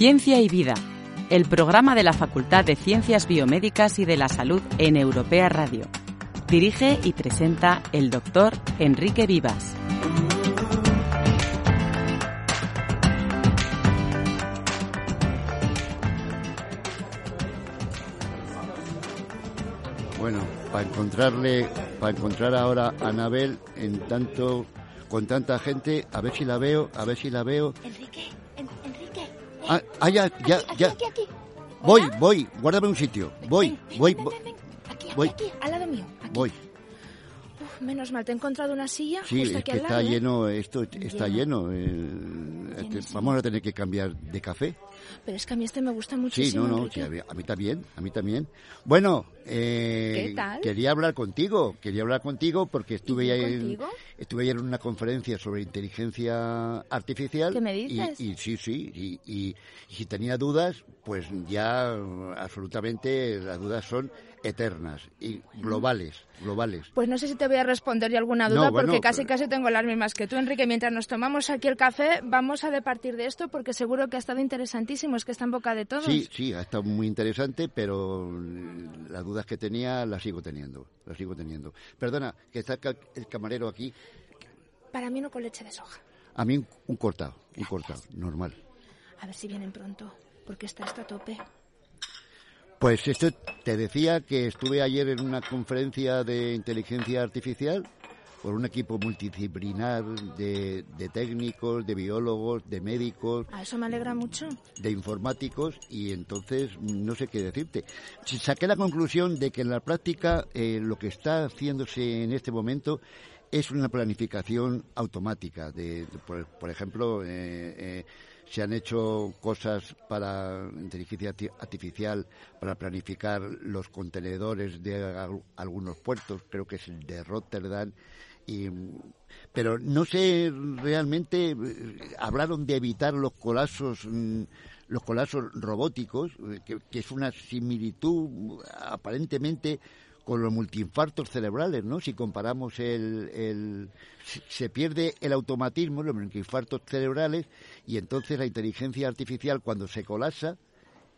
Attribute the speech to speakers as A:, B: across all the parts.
A: Ciencia y Vida, el programa de la Facultad de Ciencias Biomédicas y de la Salud en Europea Radio. Dirige y presenta el doctor Enrique Vivas.
B: Bueno, para encontrarle, para encontrar ahora a Anabel en tanto, con tanta gente, a ver si la veo, a ver si la veo.
C: Enrique, en- Enrique.
B: Ah, ah, ya, ya,
C: Aquí,
B: ya.
C: aquí, aquí.
B: Voy, voy, guárdame un sitio. Voy,
C: Ven,
B: voy,
C: ven,
B: voy,
C: ven, ven. Aquí, aquí,
B: voy.
C: aquí, al lado mío. Aquí.
B: voy.
C: Menos mal, te he encontrado una silla
B: Sí,
C: justo
B: es
C: aquí
B: que
C: al
B: está
C: lado. ¿eh?
B: lleno, esto está
C: Lleno.
B: lleno. eh, este, vamos a tener que cambiar de café.
C: Pero es que a mí este me gusta
B: Sí,
C: muchísimo.
B: no, no,
C: Enrique.
B: sí, a, mí, a mí también, a mí también. Bueno, eh,
C: ¿Qué tal?
B: quería hablar contigo, quería hablar contigo porque estuve ayer, estuve ayer en una conferencia sobre inteligencia artificial.
C: ¿Qué me
B: y-
C: dices?
B: Y, sí, sí, y, y- y si tenía dudas, pues ya absolutamente las dudas son eternas y globales, globales.
C: Pues no sé si te voy a responder yo alguna
B: No,
C: duda,
B: bueno,
C: porque casi
B: pero-
C: casi tengo las mismas que tú, Enrique. Mientras nos tomamos aquí el café, vamos a departir de esto, porque seguro que ha estado interesantísimo, es que está en boca de todos.
B: Sí, sí, ha estado muy interesante, pero las dudas que tenía las sigo teniendo, las sigo teniendo. Perdona, que está el ca- el camarero aquí.
C: Para mí no con leche de soja.
B: A mí un, un cortado, un cortado, normal.
C: A ver si vienen pronto, porque está esto a tope.
B: Pues esto te decía que estuve ayer en una conferencia de inteligencia artificial por un equipo multidisciplinar de, de técnicos, de biólogos, de médicos,
C: A eso me alegra mucho.
B: de informáticos y entonces no sé qué decirte. Saqué la conclusión de que en la práctica eh, lo que está haciéndose en este momento es una planificación automática. De, de- por, por ejemplo, eh, eh, se han hecho cosas para inteligencia arti- artificial para planificar los contenedores de al- algunos puertos, creo que es el de Rotterdam. Y, pero no sé realmente, eh, hablaron de evitar los colapsos, mm, los colapsos robóticos, eh, que, es una similitud aparentemente con los multiinfartos cerebrales, ¿no? Si comparamos el, el se- pierde el automatismo, los multiinfartos cerebrales, y entonces la inteligencia artificial cuando se colapsa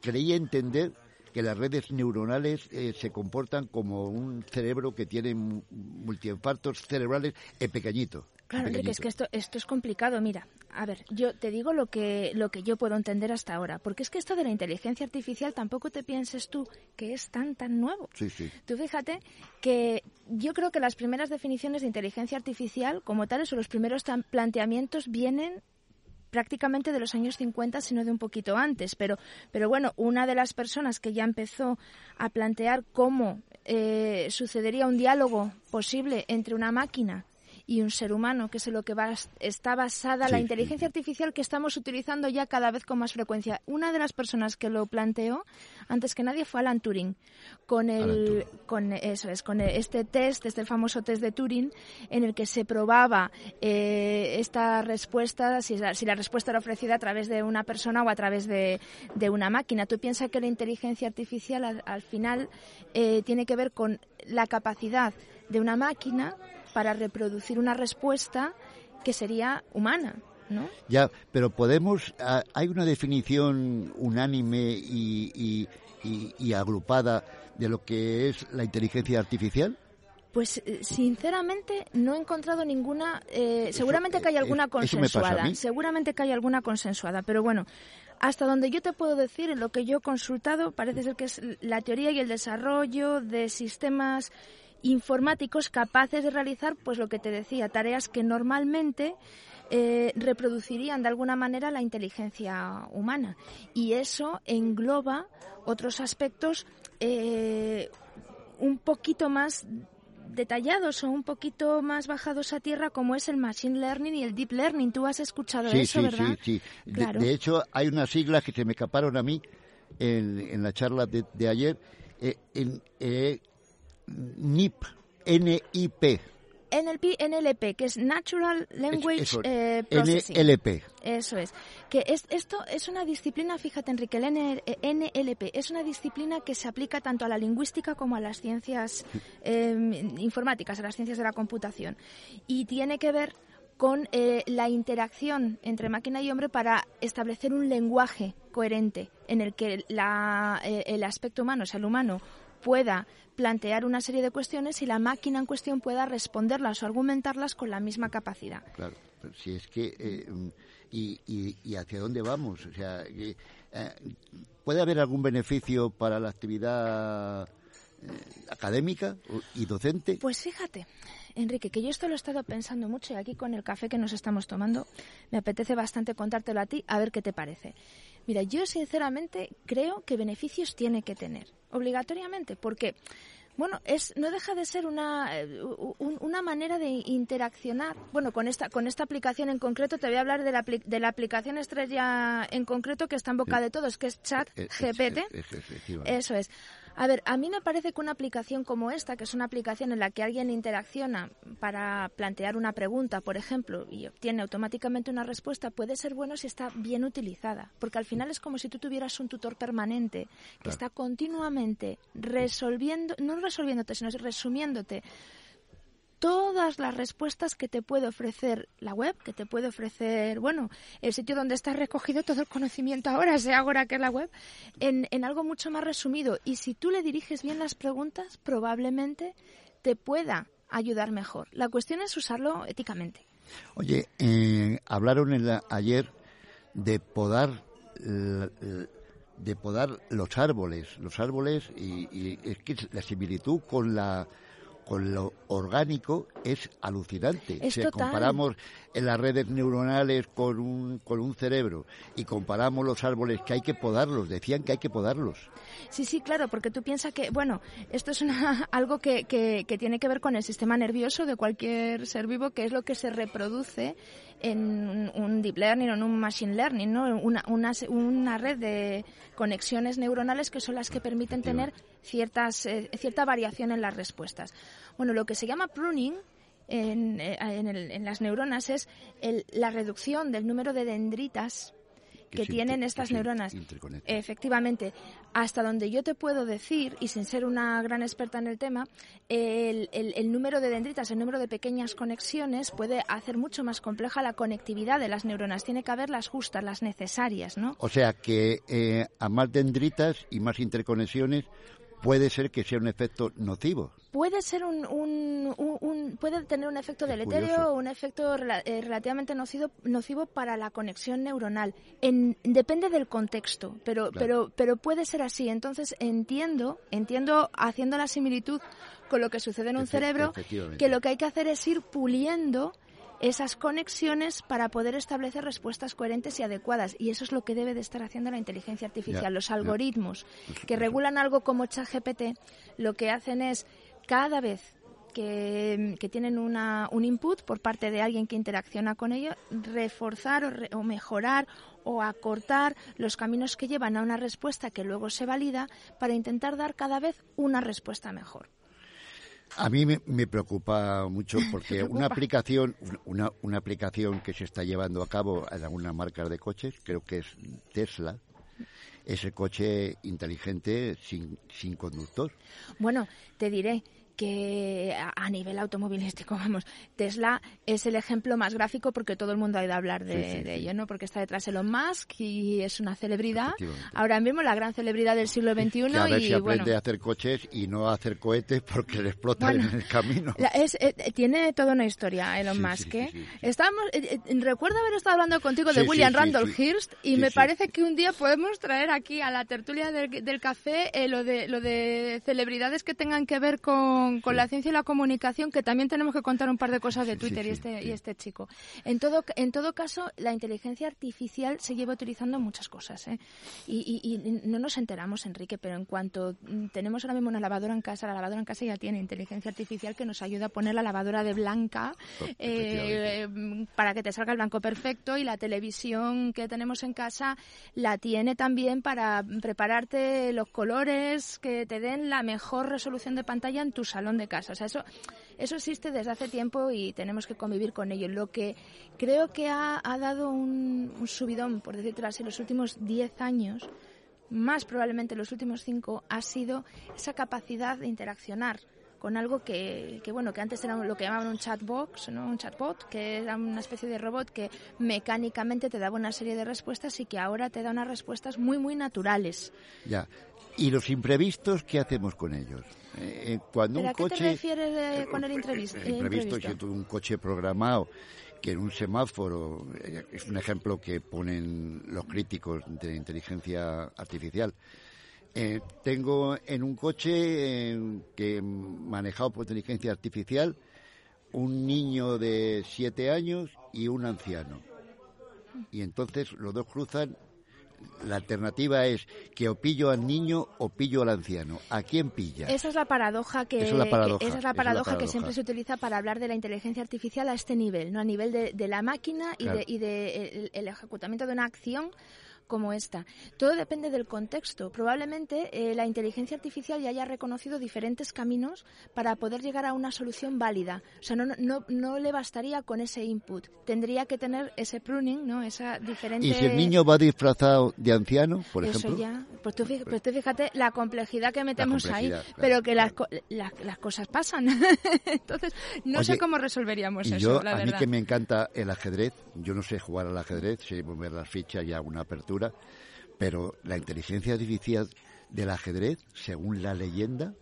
B: creía entender que las redes neuronales eh, se comportan como un cerebro que tiene mu- multiinfartos cerebrales en pequeñito.
C: Claro, Enrique, es que esto, esto es complicado. Mira, a ver, yo te digo lo que, lo que yo puedo entender hasta ahora, porque es que esto de la inteligencia artificial tampoco te pienses tú que es tan, tan nuevo.
B: Sí, sí.
C: Tú fíjate que yo creo que las primeras definiciones de inteligencia artificial como tales o los primeros tan- planteamientos vienen prácticamente de los años 50, sino de un poquito antes. Pero, pero bueno, una de las personas que ya empezó a plantear cómo eh, sucedería un diálogo posible entre una máquina y un ser humano, que es en lo que va- está basada la inteligencia artificial que estamos utilizando ya cada vez con más frecuencia. Una de las personas que lo planteó antes que nadie fue Alan Turing, con el,
B: Turing.
C: con eso es, con este test, este famoso test de Turing, en el que se probaba eh, esta respuesta, si la, si la respuesta era ofrecida a través de una persona o a través de, de una máquina. Tú piensas que la inteligencia artificial al, al final eh, tiene que ver con la capacidad de una máquina para reproducir una respuesta que sería humana, ¿no?
B: Ya, pero podemos, ah, hay una definición unánime y, y- y- y agrupada de lo que es la inteligencia artificial.
C: Pues eh, sinceramente no he encontrado ninguna. eh, seguramente que hay
B: eh,
C: alguna
B: eso
C: consensuada. Seguramente que hay alguna consensuada. Pero bueno, hasta donde yo te puedo decir, en lo que yo he consultado, parece ser que es la teoría y el desarrollo de sistemas informáticos capaces de realizar, pues lo que te decía, tareas que normalmente eh, reproducirían de alguna manera la inteligencia humana. Y eso engloba otros aspectos eh, un poquito más detallados o un poquito más bajados a tierra como es el Machine Learning y el Deep Learning. Tú has escuchado eso,
B: sí,
C: ¿verdad?
B: Sí, sí, de, hecho, hay unas siglas que se me escaparon a mí en, la charla de, ayer. Eh, en, eh, NIP, NIP,
C: NLP, NLP, que es Natural Language
B: eh, Processing. NLP.
C: Eso es. Que es, esto es una disciplina, fíjate Enrique, el NLP es una disciplina que se aplica tanto a la lingüística como a las ciencias em, informáticas, a las ciencias de la computación. Y tiene que ver con eh, la interacción entre máquina y hombre para establecer un lenguaje coherente en el que la, eh, el aspecto humano, o sea, el humano, pueda plantear una serie de cuestiones y la máquina en cuestión pueda responderlas o argumentarlas con la misma capacidad.
B: Claro, si es que... Eh, y, y, hacia dónde vamos? O sea, eh, ¿puede haber algún beneficio para la actividad eh, académica y docente?
C: Pues fíjate, Enrique, que yo esto lo he estado pensando mucho y aquí con el café que nos estamos tomando me apetece bastante contártelo a ti a ver qué te parece. Mira, yo sinceramente creo que beneficios tiene que tener, obligatoriamente, porque bueno, es no deja de ser una, eh, una manera de interaccionar. Bueno, con esta con esta aplicación en concreto te voy a hablar de la, de la aplicación estrella en concreto que está en boca de todos, que es Chat eh, eh, GPT. Eso es. A ver, a mí me parece que una aplicación como esta, que es una aplicación en la que alguien interacciona para plantear una pregunta, por ejemplo, y obtiene automáticamente una respuesta, puede ser bueno si está bien utilizada, porque al final es como si tú tuvieras un tutor permanente que está continuamente resolviendo, no resolviéndote, sino resumiéndote todas las respuestas que te puede ofrecer la web, que te puede ofrecer, bueno, el sitio donde está recogido todo el conocimiento ahora, sea ahora que es la web, en, en algo mucho más resumido. Y si tú le diriges bien las preguntas, probablemente te pueda ayudar mejor. La cuestión es usarlo éticamente.
B: Oye, eh, hablaron ayer de podar de podar los árboles, los árboles y, y es que la similitud con la con lo orgánico es alucinante. si comparamos en las redes neuronales con un, con un cerebro y comparamos los árboles que hay que podarlos, decían que hay que podarlos.
C: Sí, sí, claro, porque tú piensas que, bueno, esto es una, algo que, que, que tiene que ver con el sistema nervioso de cualquier ser vivo, que es lo que se reproduce en un deep learning o en un machine learning, ¿no? Una, una, una red de conexiones neuronales que son las que permiten tener ciertas, eh, cierta variación en las respuestas. Bueno, lo que se llama pruning en, eh, en, las neuronas es la reducción del número de dendritas que, tienen estas neuronas. Efectivamente, hasta donde yo te puedo decir, y sin ser una gran experta en el tema, el, el, número de dendritas, el número de pequeñas conexiones puede hacer mucho más compleja la conectividad de las neuronas. Tiene que haber las justas, las necesarias, ¿no?
B: O sea que eh, a más dendritas y más interconexiones puede ser que sea un efecto nocivo.
C: Puede ser un, un, puede tener un efecto deleterio o un efecto eh, relativamente nocivo, nocivo para la conexión neuronal. En, depende del contexto, pero, pero, pero puede ser así. Entonces entiendo, entiendo haciendo la similitud con lo que sucede en un cerebro, que lo que hay que hacer es ir puliendo esas conexiones para poder establecer respuestas coherentes y adecuadas. Y eso es lo que debe de estar haciendo la inteligencia artificial. Los algoritmos que regulan algo como ChatGPT lo que hacen es cada vez que, tienen una, un input por parte de alguien que interacciona con ello, reforzar o, mejorar o acortar los caminos que llevan a una respuesta que luego se valida para intentar dar cada vez una respuesta mejor.
B: A mí me, preocupa mucho porque una aplicación, una, una aplicación que se está llevando a cabo en algunas marcas de coches, creo que es Tesla, ese coche inteligente sin, sin conductor.
C: Bueno, te diré, que a nivel automovilístico, vamos, Tesla es el ejemplo más gráfico porque todo el mundo ha ido a hablar de, ello, ¿no? Porque está detrás Elon Musk y es una celebridad. Ahora mismo la gran celebridad del siglo XXI.
B: Que a ver
C: y,
B: si aprende a hacer coches y no a hacer cohetes porque le explotan en el camino.
C: es, eh, tiene toda una historia Elon Musk, ¿eh? Estamos, eh, recuerdo haber estado hablando contigo de William Randolph Hearst y me parece que un día podemos traer aquí a la tertulia del, café lo, de, lo de celebridades que tengan que ver con con, con la ciencia y la comunicación, que también tenemos que contar un par de cosas de Twitter y, este, y este chico. En todo, en todo caso, la inteligencia artificial se lleva utilizando muchas cosas. ¿eh? Y, y, no nos enteramos, Enrique, pero en cuanto mm, tenemos ahora mismo una lavadora en casa, la lavadora en casa ya tiene inteligencia artificial que nos ayuda a poner la lavadora de blanca oh, eh, para que te salga el blanco perfecto y la televisión que tenemos en casa la tiene también para prepararte los colores que te den la mejor resolución de pantalla en tu salón de casa. O sea, eso, eso existe desde hace tiempo y tenemos que convivir con ello. Lo que creo que ha, dado un, subidón, por decirlo así, los últimos 10 años, más probablemente los últimos 5, ha sido esa capacidad de interaccionar con algo que, que, bueno que antes era lo que llamaban un chatbox no un chatbot que era una especie de robot que mecánicamente te daba una serie de respuestas y que ahora te da unas respuestas muy muy naturales
B: ya y los imprevistos qué hacemos con ellos
C: eh, eh, cuando un coche, qué te refieres eh, con el imprevisto?
B: El imprevisto un coche programado que en un semáforo, es un ejemplo que ponen los críticos de inteligencia artificial, eh, tengo en un coche que manejado por inteligencia artificial un niño de siete años y un anciano. Y entonces los dos cruzan. La alternativa es que o pillo al niño o pillo al anciano. ¿A quién pilla?
C: Esa es la paradoja que, esa es la paradoja, que siempre se utiliza para hablar de la inteligencia artificial a este nivel, no a nivel de, la máquina y de, y de el ejecutamiento de una acción como esta. Todo depende del contexto. Probablemente eh, la inteligencia artificial ya haya reconocido diferentes caminos para poder llegar a una solución válida. O sea, no, no, no le bastaría con ese input. Tendría que tener ese pruning, ¿no? Esa diferente...
B: ¿Y si el niño va disfrazado de anciano, por
C: Eso
B: ejemplo?
C: ya. Pues tú, fíjate, pues fíjate la complejidad que metemos ahí, pero que las, las, cosas pasan. Entonces, no sé cómo resolveríamos eso,
B: yo,
C: a
B: mí que me encanta el ajedrez, yo no sé jugar al ajedrez, sé mover las fichas y hago una apertura pero la inteligencia artificial del ajedrez, según la leyenda,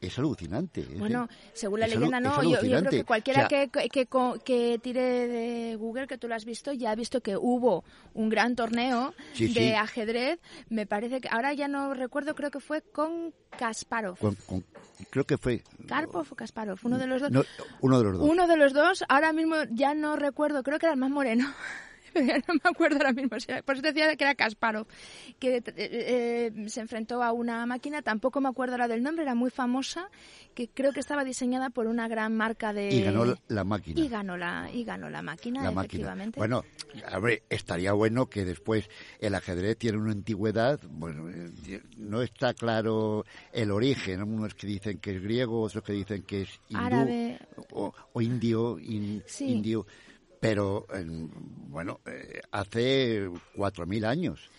B: es alucinante.
C: bueno, según la leyenda no, yo, creo que cualquiera que, que, tire de Google, que tú lo has visto, ya ha visto que hubo un gran torneo de ajedrez. Me parece que ahora ya no recuerdo, creo que fue con Kasparov.
B: creo que fue.
C: Karpov o Kasparov, uno de los dos.
B: uno de los dos.
C: Uno de los dos, ahora mismo ya no recuerdo, creo que era el más moreno. no me acuerdo ahora mismo. Por eso decía que era Kasparov, que eh, eh, se enfrentó a una máquina, tampoco me acuerdo ahora del nombre, era muy famosa, que creo que estaba diseñada por una gran marca de...
B: Y ganó la máquina.
C: Y ganó la, y ganó la máquina, efectivamente.
B: Bueno, a ver, estaría bueno que después el ajedrez tiene una antigüedad, bueno, eh, no está claro el origen, unos que dicen que es griego, otros que dicen que es hindú, o, indio, indio pero bueno, eh, hace cuatro mil años.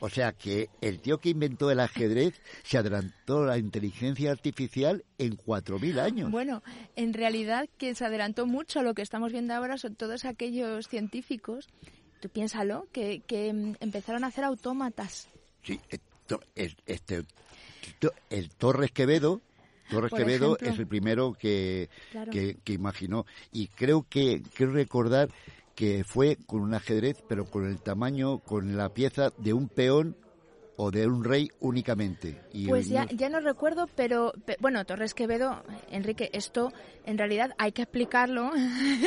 B: O sea que el tío que inventó el ajedrez se adelantó a la inteligencia artificial en 4.000 años.
C: Bueno, en realidad quien se adelantó mucho a lo que estamos viendo ahora son todos aquellos científicos, tú piénsalo, que, que mm, empezaron a hacer autómatas.
B: Sí, este, el Torres Quevedo Torres Quevedo es el primero que, que, imaginó. Y creo que quiero recordar que fue con un ajedrez, pero con el tamaño, con la pieza de un peón o de un rey únicamente.
C: pues ya, ya no recuerdo, pero, bueno, Torres Quevedo, Enrique, esto en realidad hay que explicarlo.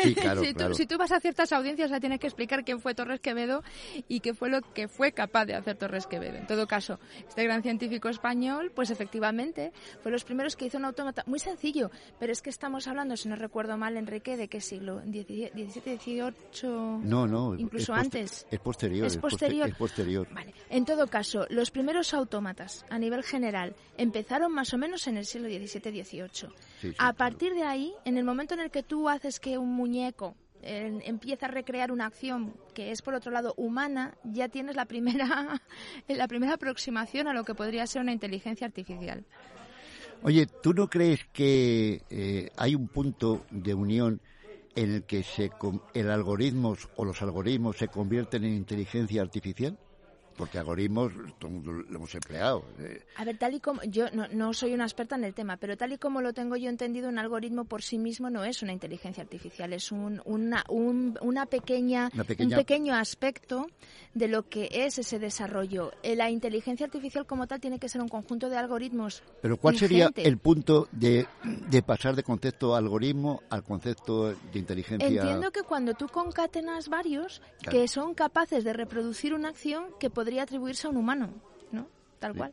B: Sí, claro,
C: si, Tú, si, Tú, vas a ciertas audiencias, ya tienes que explicar quién fue Torres Quevedo y qué fue lo que fue capaz de hacer Torres Quevedo. En todo caso, este gran científico español, pues efectivamente, fue los primeros que hizo un autómata muy sencillo, pero es que estamos hablando, si no recuerdo mal, Enrique, ¿de qué siglo? ¿17, 18?
B: No, no.
C: Incluso antes.
B: Es posterior. Es posterior. Es posterior.
C: Vale. En todo caso, los primeros autómatas a nivel general empezaron más o menos en el siglo XVII-XVIII. a partir de ahí, en el momento en el que tú haces que un muñeco empieza a recrear una acción que es por otro lado humana, ya tienes la primera, la primera aproximación a lo que podría ser una inteligencia artificial.
B: Oye, ¿tú no crees que eh, hay un punto de unión en el que se, el algoritmos o los algoritmos se convierten en inteligencia artificial? Porque algoritmos lo hemos empleado.
C: Eh. A ver, tal y como yo no, soy una experta en el tema, pero tal y como lo tengo yo entendido, un algoritmo por sí mismo no es una inteligencia artificial, es un, una, una, pequeña, un pequeño aspecto de lo que es ese desarrollo. Eh, la inteligencia artificial como tal tiene que ser un conjunto de algoritmos.
B: Pero ¿cuál sería el punto de, de pasar de concepto algoritmo al concepto de inteligencia?
C: Entiendo que cuando tú concatenas varios que son capaces de reproducir una acción que podría atribuirse a un humano, ¿no? Tal cual.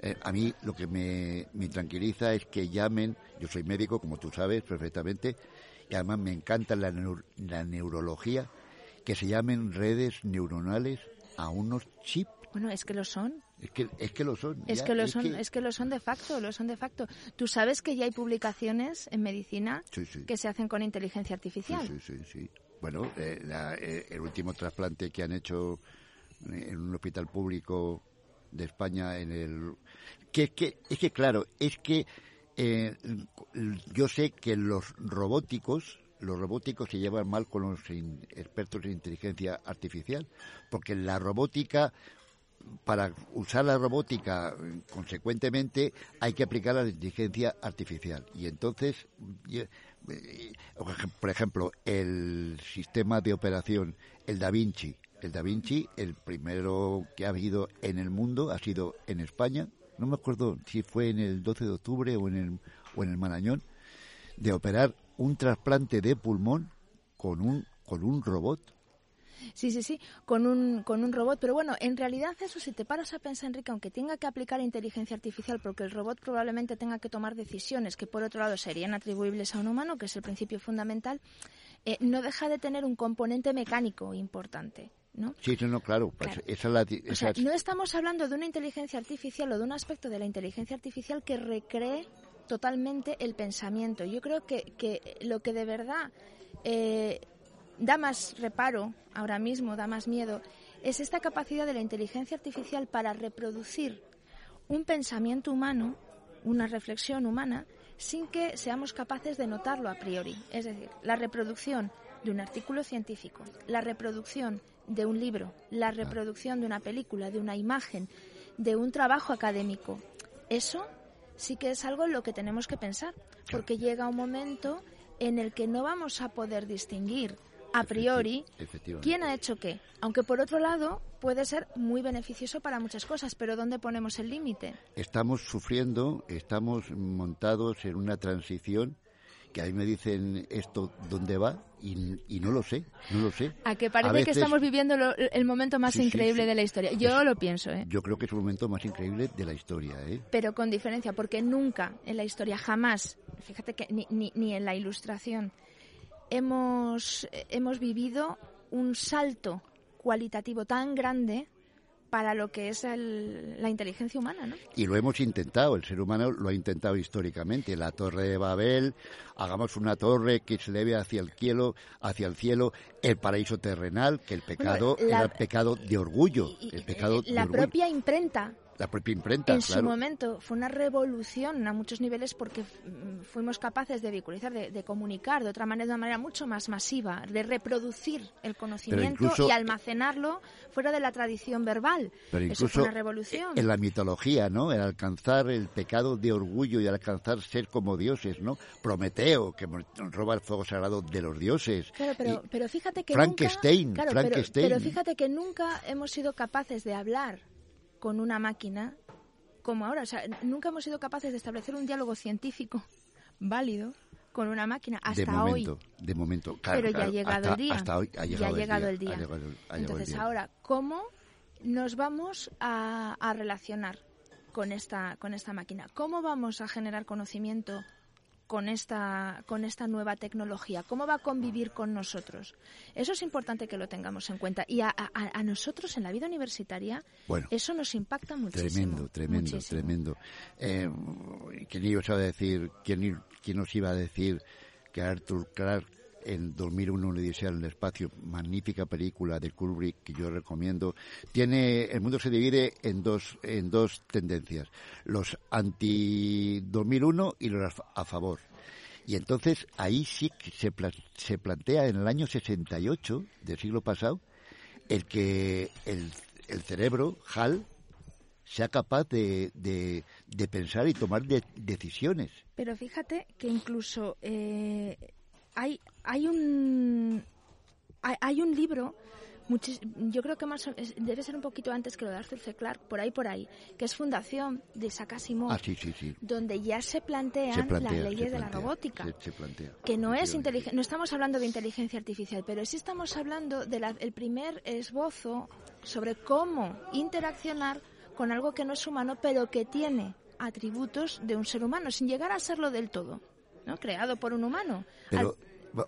B: Eh, a mí lo que me, tranquiliza es que llamen, yo soy médico, como tú sabes perfectamente, y además me encanta la, la neurología, que se llamen redes neuronales a unos chips.
C: Bueno, es que lo son.
B: Es que, es que lo son.
C: Es que lo son, es que lo son de facto, lo son de facto. Tú sabes que ya hay publicaciones en medicina que se hacen con inteligencia artificial.
B: Sí, sí, sí. Bueno, eh, eh, el último trasplante que han hecho en un hospital público de España en el que, que es que claro es que eh, yo sé que los robóticos los robóticos se llevan mal con los expertos en inteligencia artificial porque la robótica para usar la robótica consecuentemente hay que aplicar la inteligencia artificial. Y entonces eh, por ejemplo el sistema de operación el Da Vinci el Da Vinci, el primero que ha habido en el mundo, ha sido en España. No me acuerdo si fue en el 12 de octubre o en el, o en el Marañón, de operar un trasplante de pulmón con un, con un robot.
C: Sí, sí, sí, con un, con un robot. Pero bueno, en realidad eso, si te paras a pensar, Enrique, aunque tenga que aplicar inteligencia artificial, porque el robot probablemente tenga que tomar decisiones que por otro lado serían atribuibles a un humano, que es el principio fundamental, eh, no deja de tener un componente mecánico importante. ¿No?
B: Sí, no, claro.
C: No estamos hablando de una inteligencia artificial o de un aspecto de la inteligencia artificial que recree totalmente el pensamiento. Yo creo que, que lo que de verdad eh, da más reparo ahora mismo, da más miedo, es esta capacidad de la inteligencia artificial para reproducir un pensamiento humano, una reflexión humana, sin que seamos capaces de notarlo a priori. Es decir, la reproducción de un artículo científico, la reproducción de un libro, la reproducción de una película, de una imagen, de un trabajo académico. Eso sí que es algo en lo que tenemos que pensar, porque llega un momento en el que no vamos a poder distinguir a priori quién ha hecho qué. Aunque por otro lado puede ser muy beneficioso para muchas cosas, pero ¿dónde ponemos el límite?
B: Estamos sufriendo, estamos montados en una transición que ahí me dicen esto dónde va y, no lo sé, no lo sé.
C: A que parece que estamos viviendo el momento más increíble de la historia. Yo lo pienso, ¿eh?
B: Yo creo que es el momento más increíble de la historia, ¿eh?
C: Pero con diferencia, porque nunca en la historia, jamás, fíjate que ni, ni, ni en la ilustración, hemos, hemos vivido un salto cualitativo tan grande para lo que es la inteligencia humana, ¿no?
B: Y lo hemos intentado, el ser humano lo ha intentado históricamente. La Torre de Babel, hagamos una torre que se eleve hacia el cielo, hacia el cielo, el paraíso terrenal, que el pecado era el pecado de orgullo, el pecado
C: la propia imprenta
B: la propia imprenta.
C: En su momento fue una revolución a muchos niveles porque mm, fuimos capaces de vehiculizar, de, comunicar de otra manera, de una manera mucho más masiva, de reproducir el conocimiento y almacenarlo fuera de la tradición verbal.
B: Pero incluso
C: Eso fue una revolución.
B: En la mitología, ¿no? El alcanzar el pecado de orgullo y alcanzar ser como dioses, ¿no? Prometeo, que roba el fuego sagrado de los dioses.
C: Claro, pero, pero fíjate que
B: Frankenstein,
C: nunca,
B: Frankenstein.
C: pero fíjate que nunca hemos sido capaces de hablar con una máquina como ahora. O sea, nunca hemos sido capaces de establecer un diálogo científico válido con una máquina hasta
B: de momento,
C: hoy.
B: De momento,
C: Pero
B: ya
C: ha llegado
B: el
C: día.
B: Hasta hoy ha llegado,
C: el, día. Entonces, ahora, ¿cómo nos vamos a, a relacionar con esta, con esta máquina? ¿Cómo vamos a generar conocimiento con esta, con esta nueva tecnología? ¿Cómo va a convivir con nosotros? Eso es importante que lo tengamos en cuenta. Y a, nosotros en la vida universitaria, eso nos impacta muchísimo.
B: Tremendo, tremendo, tremendo. Eh, ¿Quién iba a decir, quién, quién nos iba a decir que Arthur Clarke en 2001 una Odisea en el espacio, magnífica película de Kubrick que yo recomiendo. Tiene el mundo se divide en dos en dos tendencias, los anti 2001 y los a favor. Y entonces ahí sí que se, se plantea en el año 68 del siglo pasado el que el, el cerebro, HAL, sea capaz de, de, pensar y tomar decisiones.
C: Pero fíjate que incluso eh, hay, hay, un, hay, un libro yo creo que más debe ser un poquito antes que lo de Arthur C. Clarke, por ahí, por ahí, que es Fundación de Isaac Asimov,
B: ah, sí, sí, sí.
C: donde ya se plantean las leyes de la robótica. que no es no estamos hablando de inteligencia artificial, pero sí estamos hablando del primer esbozo sobre cómo interaccionar con algo que no es humano, pero que tiene atributos de un ser humano, sin llegar a serlo del todo, ¿no? Creado por un humano.
B: Pero,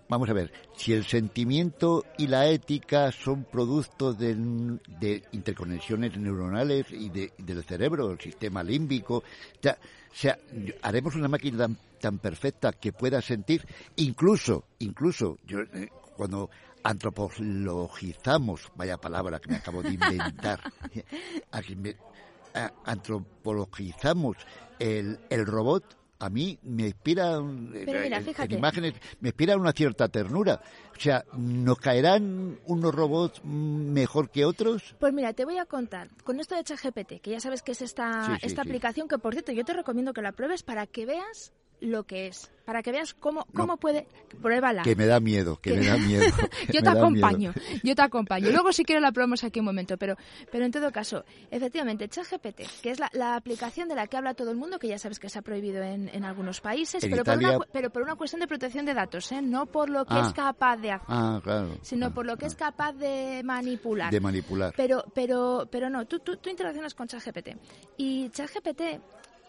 B: vamos a ver, si el sentimiento y la ética son productos de, interconexiones neuronales y del cerebro, el sistema límbico, o sea, haremos una máquina tan, perfecta que pueda sentir, incluso, incluso, yo, eh, cuando antropologizamos, vaya palabra que me acabo de inventar, antropologizamos el, el robot, a mí me inspira eh, imágenes, me inspira una cierta ternura. O sea, ¿nos caerán unos robots mejor que otros?
C: Pues mira, te voy a contar. Con esto de ChatGPT, que ya sabes que es esta, esta aplicación, que por cierto yo te recomiendo que la pruebes para que veas lo que es, para que veas cómo, cómo puede, pruébala.
B: Que me da miedo, que, me da miedo.
C: yo te acompaño, yo te acompaño. Luego si quieres la probamos aquí un momento, pero, pero en todo caso, efectivamente, ChatGPT, que es la, aplicación de la que habla todo el mundo, que ya sabes que se ha prohibido en, en algunos países, pero, por una, pero por una cuestión de protección de datos, ¿eh? no por lo que es ah. capaz de hacer,
B: ah, claro,
C: sino por lo que es capaz de manipular.
B: De manipular.
C: Pero, pero, pero no, tú, tú, tú interaccionas con ChatGPT y ChatGPT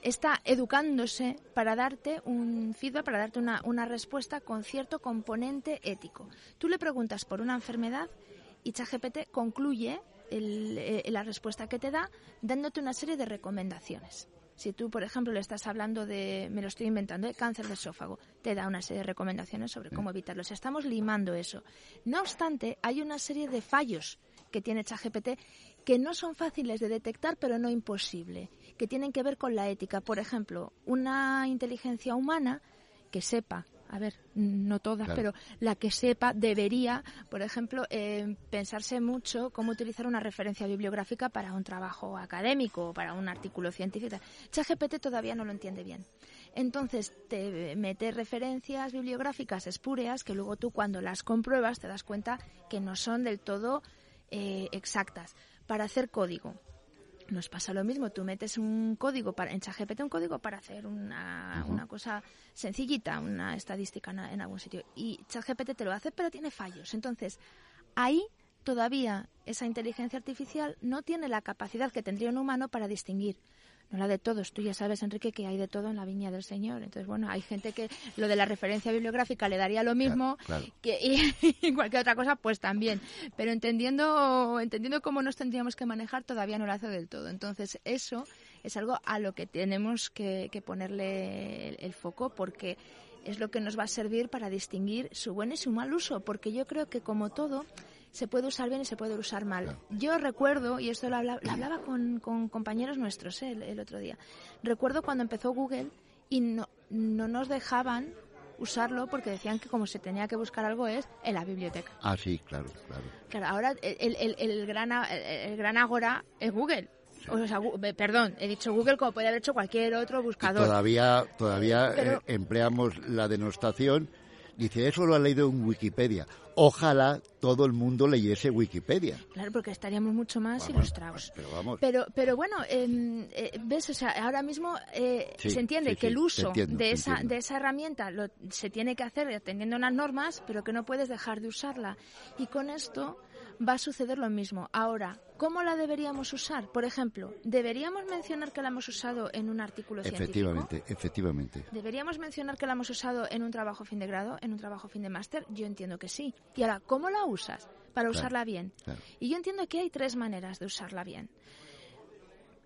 C: está educándose para darte un feedback, para darte una, una respuesta con cierto componente ético. Tú le preguntas por una enfermedad y ChatGPT concluye eh, la respuesta que te da dándote una serie de recomendaciones. Si tú, por ejemplo, le estás hablando de, me lo estoy inventando, de cáncer de esófago, te da una serie de recomendaciones sobre cómo evitarlo. O estamos limando eso. No obstante, hay una serie de fallos que tiene ChatGPT que no son fáciles de detectar, pero no imposible, que tienen que ver con la ética. Por ejemplo, una inteligencia humana que sepa, a ver, no todas, pero la que sepa debería, por ejemplo, eh, pensarse mucho cómo utilizar una referencia bibliográfica para un trabajo académico o para un artículo científico. ChatGPT todavía no lo entiende bien. Entonces te mete referencias bibliográficas espúreas que luego tú cuando las compruebas te das cuenta que no son del todo eh, exactas para hacer código. Nos pasa lo mismo, tú metes un código para, en ChatGPT un código para hacer una, una cosa sencillita, una estadística en, en algún sitio. Y ChatGPT te lo hace, pero tiene fallos. Entonces, ahí todavía esa inteligencia artificial no tiene la capacidad que tendría un humano para distinguir no la de todos. Tú ya sabes, Enrique, que hay de todo en la viña del Señor. Entonces, bueno, hay gente que lo de la referencia bibliográfica le daría lo mismo que y, cualquier otra cosa, pues también. Pero entendiendo, entendiendo cómo nos tendríamos que manejar, todavía no lo hace del todo. Entonces, eso es algo a lo que tenemos que, ponerle el foco porque es lo que nos va a servir para distinguir su buen y su mal uso. Porque yo creo que, como todo, se puede usar bien y se puede usar mal. Yo recuerdo, y esto lo hablaba, con, compañeros nuestros eh, el, otro día, recuerdo cuando empezó Google y no, no nos dejaban usarlo porque decían que como se tenía que buscar algo es en la biblioteca.
B: Ah, sí, claro, claro.
C: Claro, ahora el, el, el, gran, el, gran agora es Google. O sea, perdón, he dicho Google como puede haber hecho cualquier otro buscador.
B: todavía todavía eh, empleamos la denostación Dice, eso lo ha leído en Wikipedia. Ojalá todo el mundo leyese Wikipedia.
C: Claro, porque estaríamos mucho más ilustrados.
B: Pero, vamos.
C: pero, pero bueno, em, eh, ves, o sea, ahora mismo eh, se entiende que el uso de, esa, de esa herramienta lo, se tiene que hacer atendiendo unas normas, pero que no puedes dejar de usarla. Y con esto va a suceder lo mismo. Ahora, ¿cómo la deberíamos usar? Por ejemplo, ¿deberíamos mencionar que la hemos usado en un artículo
B: efectivamente, científico? Efectivamente, efectivamente.
C: ¿Deberíamos mencionar que la hemos usado en un trabajo fin de grado, en un trabajo fin de máster? Yo entiendo que sí. Y ahora, ¿cómo la usas para usarla bien? Y yo entiendo que hay tres maneras de usarla bien.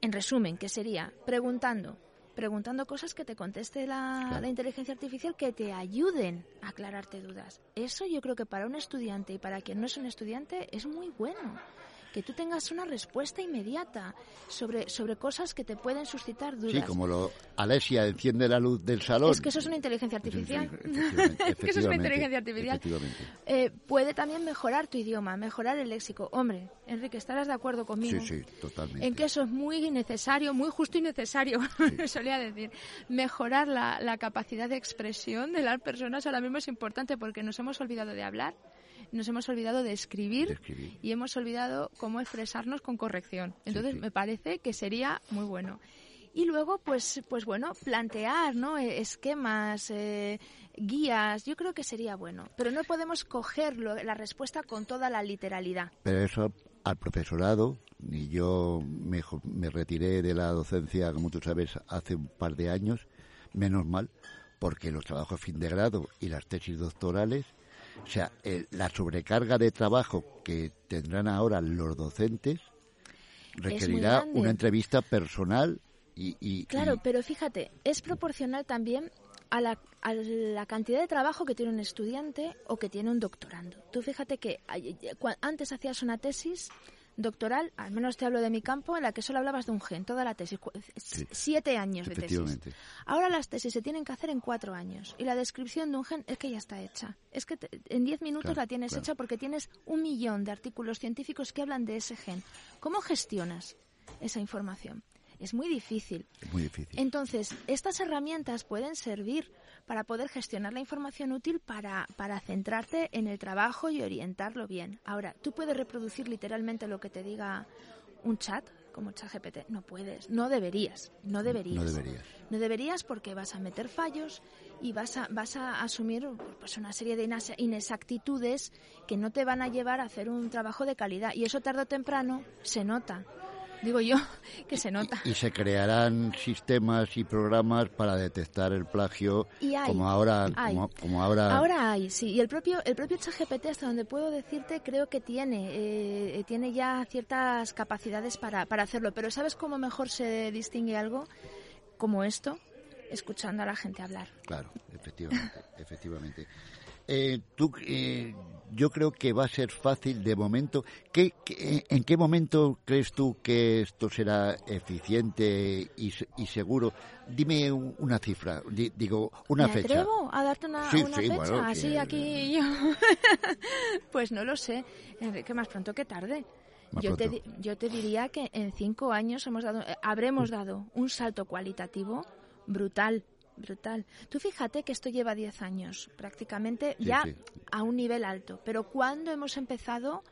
C: En resumen, que sería preguntando, preguntando cosas que te conteste la, inteligencia artificial que te ayuden a aclararte dudas. Eso yo creo que para un estudiante y para quien no es un estudiante es muy bueno que tú tengas una respuesta inmediata sobre, sobre cosas que te pueden suscitar dudas.
B: Sí, como lo Alesia enciende la luz del salón.
C: Es que eso es una inteligencia artificial. es que eso es una inteligencia artificial. Eh, puede también mejorar tu idioma, mejorar el léxico. Hombre, Enrique, estarás de acuerdo conmigo.
B: Sí, sí, totalmente.
C: En que eso es muy necesario, muy justo y necesario, solía decir. Mejorar la, la capacidad de expresión de las personas ahora mismo es importante porque nos hemos olvidado de hablar nos hemos olvidado de escribir, y hemos olvidado cómo expresarnos con corrección. Entonces, me parece que sería muy bueno. Y luego, pues, pues bueno, plantear, ¿no? E, esquemas, eh, guías, yo creo que sería bueno. Pero no podemos coger la respuesta con toda la literalidad.
B: Pero eso al profesorado, y yo me, me retiré de la docencia, como tú sabes, hace un par de años, menos mal, porque los trabajos fin de grado y las tesis doctorales o sea, la sobrecarga de trabajo que tendrán ahora los docentes requerirá una entrevista personal y,
C: claro, pero fíjate, es proporcional también a la, a la, cantidad de trabajo que tiene un estudiante o que tiene un doctorando. Tú fíjate que antes hacías una tesis doctoral, al menos te hablo de mi campo, en la que solo hablabas de un gen, toda la tesis, siete años de tesis. Ahora las tesis se tienen que hacer en cuatro años y la descripción de un gen es que ya está hecha. Es que en diez minutos la tienes hecha porque tienes un millón de artículos científicos que hablan de ese gen. ¿Cómo gestionas esa información? Es muy difícil.
B: muy difícil.
C: Entonces, estas herramientas pueden servir para poder gestionar la información útil para, para centrarte en el trabajo y orientarlo bien. Ahora, ¿tú puedes reproducir literalmente lo que te diga un chat? como ChatGPT. No puedes, no deberías, no deberías.
B: No deberías.
C: No deberías porque vas a meter fallos y vas a, vas a asumir pues, una serie de inexactitudes que no te van a llevar a hacer un trabajo de calidad. Y eso tarde o temprano se nota digo yo, que se nota.
B: Y, se crearán sistemas y programas para detectar el plagio, como ahora, Como, ahora.
C: Ahora hay, sí. Y el propio, el propio ChatGPT, hasta donde puedo decirte, creo que tiene, eh, tiene ya ciertas capacidades para, para hacerlo. Pero ¿sabes cómo mejor se distingue algo como esto? Escuchando a la gente hablar.
B: Claro, efectivamente, efectivamente. Eh, tú, eh, yo creo que va a ser fácil de momento. ¿Qué, en qué momento crees tú que esto será eficiente y, seguro? Dime una cifra, digo, una
C: ¿Me
B: fecha.
C: atrevo a darte una, fecha? Así aquí yo. pues no lo sé. Que más pronto que tarde. yo te, yo te diría que en cinco años hemos dado, eh, habremos dado un salto cualitativo brutal brutal. Tú fíjate que esto lleva 10 años, prácticamente ya a un nivel alto. Pero ¿cuándo hemos empezado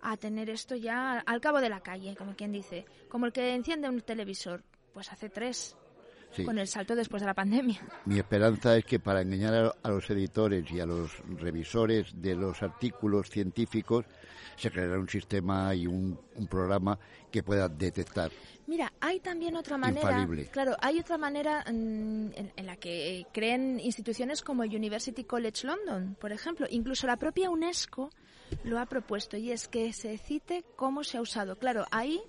C: a tener esto ya al cabo de la calle, como quien dice? Como el que enciende un televisor. Pues hace tres, con el salto después de la pandemia.
B: Mi esperanza es que para engañar a, los editores y a los revisores de los artículos científicos se creará un sistema y un, programa que pueda detectar.
C: Mira, hay también otra manera. Claro, hay otra manera mm, en, la que creen instituciones como el University College London, por ejemplo. Incluso la propia UNESCO lo ha propuesto y es que se cite cómo se ha usado. Claro, ahí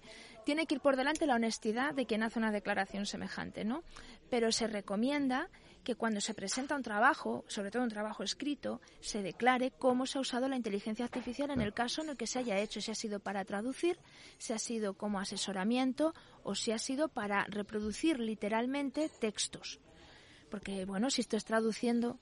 C: tiene que ir por delante la honestidad de quien hace una declaración semejante, ¿no? Pero se recomienda que cuando se presenta un trabajo, sobre todo un trabajo escrito, se declare cómo se ha usado la inteligencia artificial en el caso en el que se haya hecho, si ha sido para traducir, si ha sido como asesoramiento o si ha sido para reproducir literalmente textos. Porque, bueno, si esto es traduciendo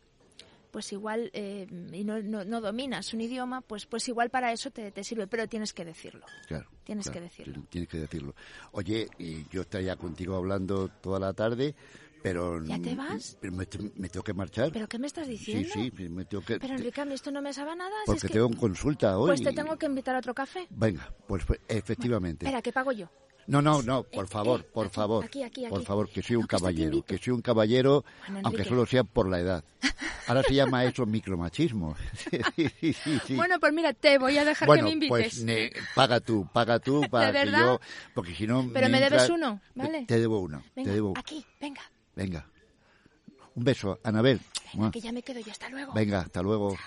C: pues igual eh, y no, no, dominas un idioma, pues pues igual para eso te, te sirve, pero tienes que decirlo.
B: Claro.
C: Tienes que decirlo.
B: Tienes que decirlo. Oye, yo estaría contigo hablando toda la tarde, pero...
C: ¿Ya te vas?
B: Pero me, tengo que marchar.
C: ¿Pero qué me estás diciendo?
B: Sí, sí, me tengo que...
C: Pero Enrique, esto no me sabe nada.
B: Porque tengo consulta hoy.
C: Pues te tengo que invitar a otro café.
B: Venga, pues, pues efectivamente.
C: espera, ¿qué pago yo?
B: No, no, no, por favor, por favor. Por favor, que soy un caballero, que soy un caballero, aunque solo sea por la edad. Ahora se llama eso micromachismo.
C: Bueno, pues mira, te voy a dejar que me invites.
B: Pues paga tú, paga tú para que yo, porque si no.
C: Pero me, debes uno, ¿vale?
B: Te debo uno.
C: Venga,
B: te debo.
C: Aquí, venga.
B: Venga. Un beso, Anabel.
C: Venga, que ya me quedo yo. Hasta luego.
B: Venga, hasta luego.